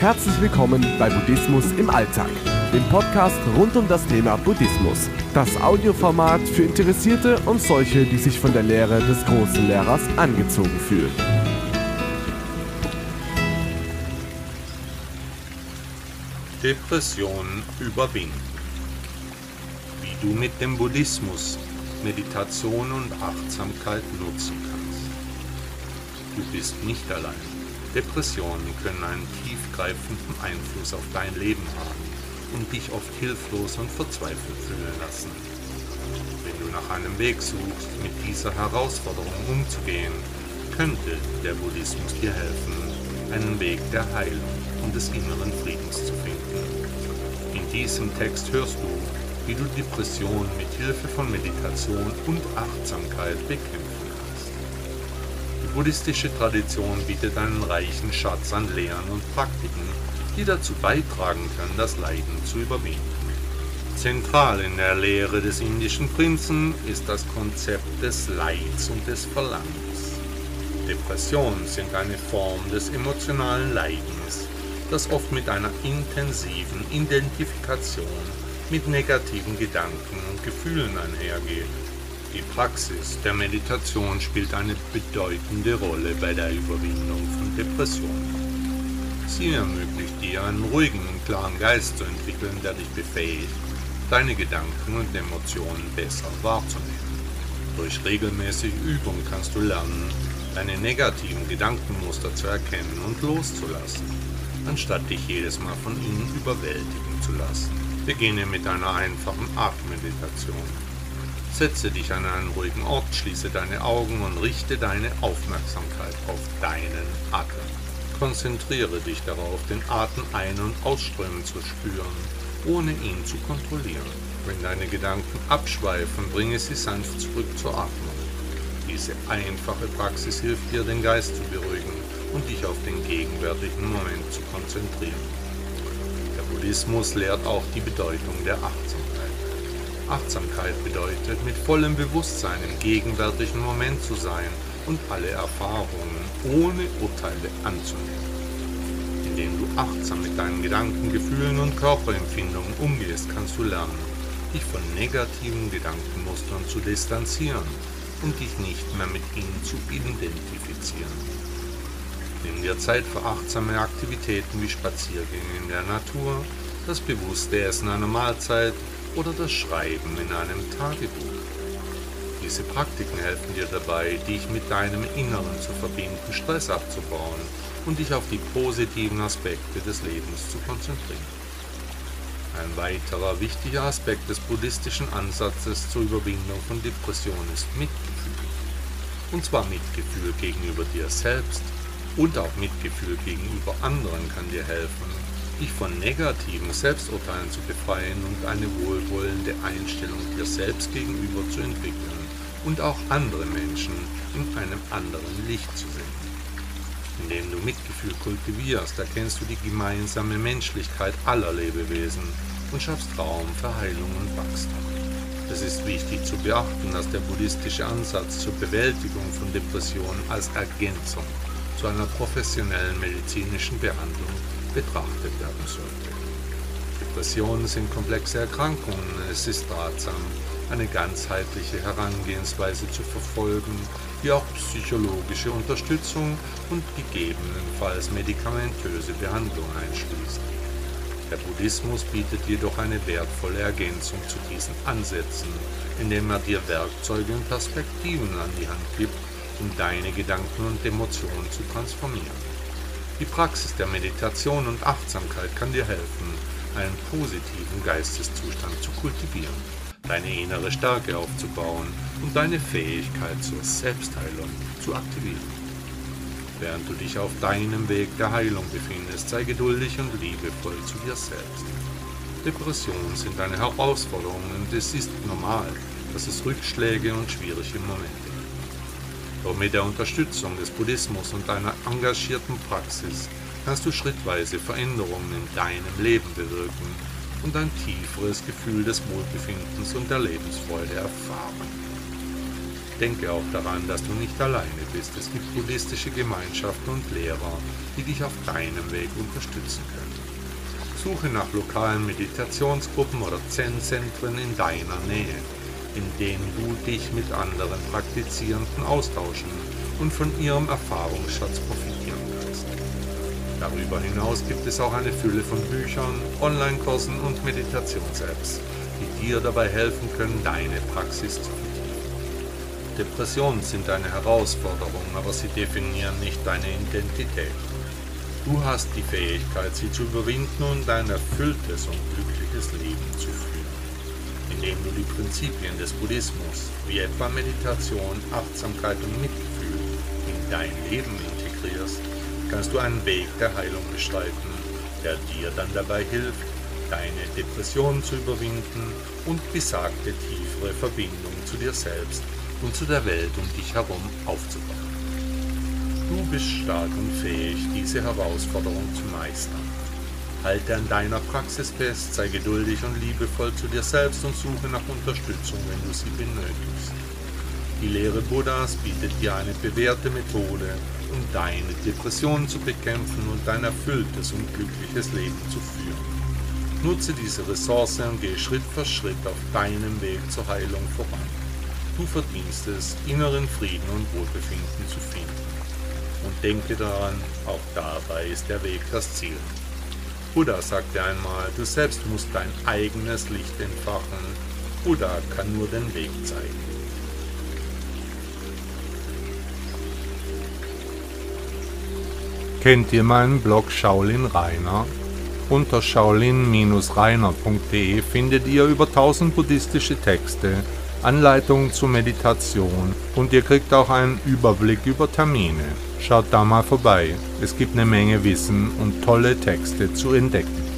Herzlich willkommen bei Buddhismus im Alltag, dem Podcast rund um das Thema Buddhismus. Das Audioformat für Interessierte und solche, die sich von der Lehre des großen Lehrers angezogen fühlen. Depressionen überwinden. Wie du mit dem Buddhismus Meditation und Achtsamkeit nutzen kannst. Du bist nicht allein. Depressionen können einen tiefgreifenden Einfluss auf dein Leben haben und dich oft hilflos und verzweifelt fühlen lassen. Wenn du nach einem Weg suchst, mit dieser Herausforderung umzugehen, könnte der Buddhismus dir helfen, einen Weg der Heilung und des inneren Friedens zu finden. In diesem Text hörst du, wie du Depressionen mit Hilfe von Meditation und Achtsamkeit. Die buddhistische Tradition bietet einen reichen Schatz an Lehren und Praktiken, die dazu beitragen können, das Leiden zu überwinden. Zentral in der Lehre des indischen Prinzen ist das Konzept des Leids und des Verlangens. Depressionen sind eine Form des emotionalen Leidens, das oft mit einer intensiven Identifikation mit negativen Gedanken und Gefühlen einhergeht. Die Praxis der Meditation spielt eine bedeutende Rolle bei der Überwindung von Depressionen. Sie ermöglicht dir einen ruhigen und klaren Geist zu entwickeln, der dich befähigt, deine Gedanken und Emotionen besser wahrzunehmen. Durch regelmäßige Übung kannst du lernen, deine negativen Gedankenmuster zu erkennen und loszulassen, anstatt dich jedes Mal von ihnen überwältigen zu lassen. Beginne mit einer einfachen Atemmeditation. Setze dich an einen ruhigen Ort, schließe deine Augen und richte deine Aufmerksamkeit auf deinen Atem. Konzentriere dich darauf, den Atem ein- und ausströmen zu spüren, ohne ihn zu kontrollieren. Wenn deine Gedanken abschweifen, bringe sie sanft zurück zur Atmung. Diese einfache Praxis hilft dir, den Geist zu beruhigen und dich auf den gegenwärtigen Moment zu konzentrieren. Buddhismus lehrt auch die Bedeutung der Achtsamkeit. Achtsamkeit bedeutet, mit vollem Bewusstsein im gegenwärtigen Moment zu sein und alle Erfahrungen ohne Urteile anzunehmen. Indem du achtsam mit deinen Gedanken, Gefühlen und Körperempfindungen umgehst, kannst du lernen, dich von negativen Gedankenmustern zu distanzieren und dich nicht mehr mit ihnen zu identifizieren. Nimm dir Zeit für achtsame Aktivitäten wie Spaziergänge in der Natur, das bewusste Essen einer Mahlzeit oder das Schreiben in einem Tagebuch. Diese Praktiken helfen dir dabei, dich mit deinem Inneren zu verbinden, Stress abzubauen und dich auf die positiven Aspekte des Lebens zu konzentrieren. Ein weiterer wichtiger Aspekt des buddhistischen Ansatzes zur Überwindung von Depressionen ist Mitgefühl. Und zwar Mitgefühl gegenüber dir selbst, und auch Mitgefühl gegenüber anderen kann dir helfen, dich von negativen Selbsturteilen zu befreien und eine wohlwollende Einstellung dir selbst gegenüber zu entwickeln und auch andere Menschen in einem anderen Licht zu sehen. Indem du Mitgefühl kultivierst, erkennst du die gemeinsame Menschlichkeit aller Lebewesen und schaffst Raum für Heilung und Wachstum. Es ist wichtig zu beachten, dass der buddhistische Ansatz zur Bewältigung von Depressionen als Ergänzung zu einer professionellen medizinischen Behandlung betrachtet werden sollte. Depressionen sind komplexe Erkrankungen. Es ist ratsam, eine ganzheitliche Herangehensweise zu verfolgen, die auch psychologische Unterstützung und gegebenenfalls medikamentöse Behandlung einschließt. Der Buddhismus bietet jedoch eine wertvolle Ergänzung zu diesen Ansätzen, indem er dir Werkzeuge und Perspektiven an die Hand gibt, um deine Gedanken und Emotionen zu transformieren. Die Praxis der Meditation und Achtsamkeit kann dir helfen, einen positiven Geisteszustand zu kultivieren, deine innere Stärke aufzubauen und deine Fähigkeit zur Selbstheilung zu aktivieren. Während du dich auf deinem Weg der Heilung befindest, sei geduldig und liebevoll zu dir selbst. Depressionen sind eine Herausforderung und es ist normal, dass es Rückschläge und schwierige Momente doch mit der Unterstützung des Buddhismus und deiner engagierten Praxis kannst du schrittweise Veränderungen in deinem Leben bewirken und ein tieferes Gefühl des Wohlbefindens und der Lebensfreude erfahren. Denke auch daran, dass du nicht alleine bist. Es gibt buddhistische Gemeinschaften und Lehrer, die dich auf deinem Weg unterstützen können. Suche nach lokalen Meditationsgruppen oder Zen-Zentren in deiner Nähe, in denen du dich mit anderen Praktizierenden austauschen und von ihrem Erfahrungsschatz profitieren kannst. Darüber hinaus gibt es auch eine Fülle von Büchern, Online-Kursen und Meditations-Apps, die dir dabei helfen können, deine Praxis zu vertiefen. Depressionen sind eine Herausforderung, aber sie definieren nicht deine Identität. Du hast die Fähigkeit, sie zu überwinden und ein erfülltes und glückliches Leben zu führen. Indem du die Prinzipien des Buddhismus, wie etwa Meditation, Achtsamkeit und Mitgefühl, in dein Leben integrierst, kannst du einen Weg der Heilung beschreiten, der dir dann dabei hilft, deine Depressionen zu überwinden und besagte tiefere Verbindung zu dir selbst und zu der Welt um dich herum aufzubauen. Du bist stark und fähig, diese Herausforderung zu meistern. Halte an deiner Praxis fest, sei geduldig und liebevoll zu dir selbst und suche nach Unterstützung, wenn du sie benötigst. Die Lehre Buddhas bietet dir eine bewährte Methode, um deine Depressionen zu bekämpfen und ein erfülltes und glückliches Leben zu führen. Nutze diese Ressource und gehe Schritt für Schritt auf deinem Weg zur Heilung voran. Du verdienst es, inneren Frieden und Wohlbefinden zu finden. Und denke daran, auch dabei ist der Weg das Ziel. Buddha sagte einmal, du selbst musst dein eigenes Licht entfachen. Buddha kann nur den Weg zeigen. Kennt ihr meinen Blog Shaolin Rainer? Unter shaolin-rainer.de findet ihr über 1000 buddhistische Texte, Anleitungen zur Meditation und ihr kriegt auch einen Überblick über Termine. Schaut da mal vorbei, es gibt eine Menge Wissen und tolle Texte zu entdecken.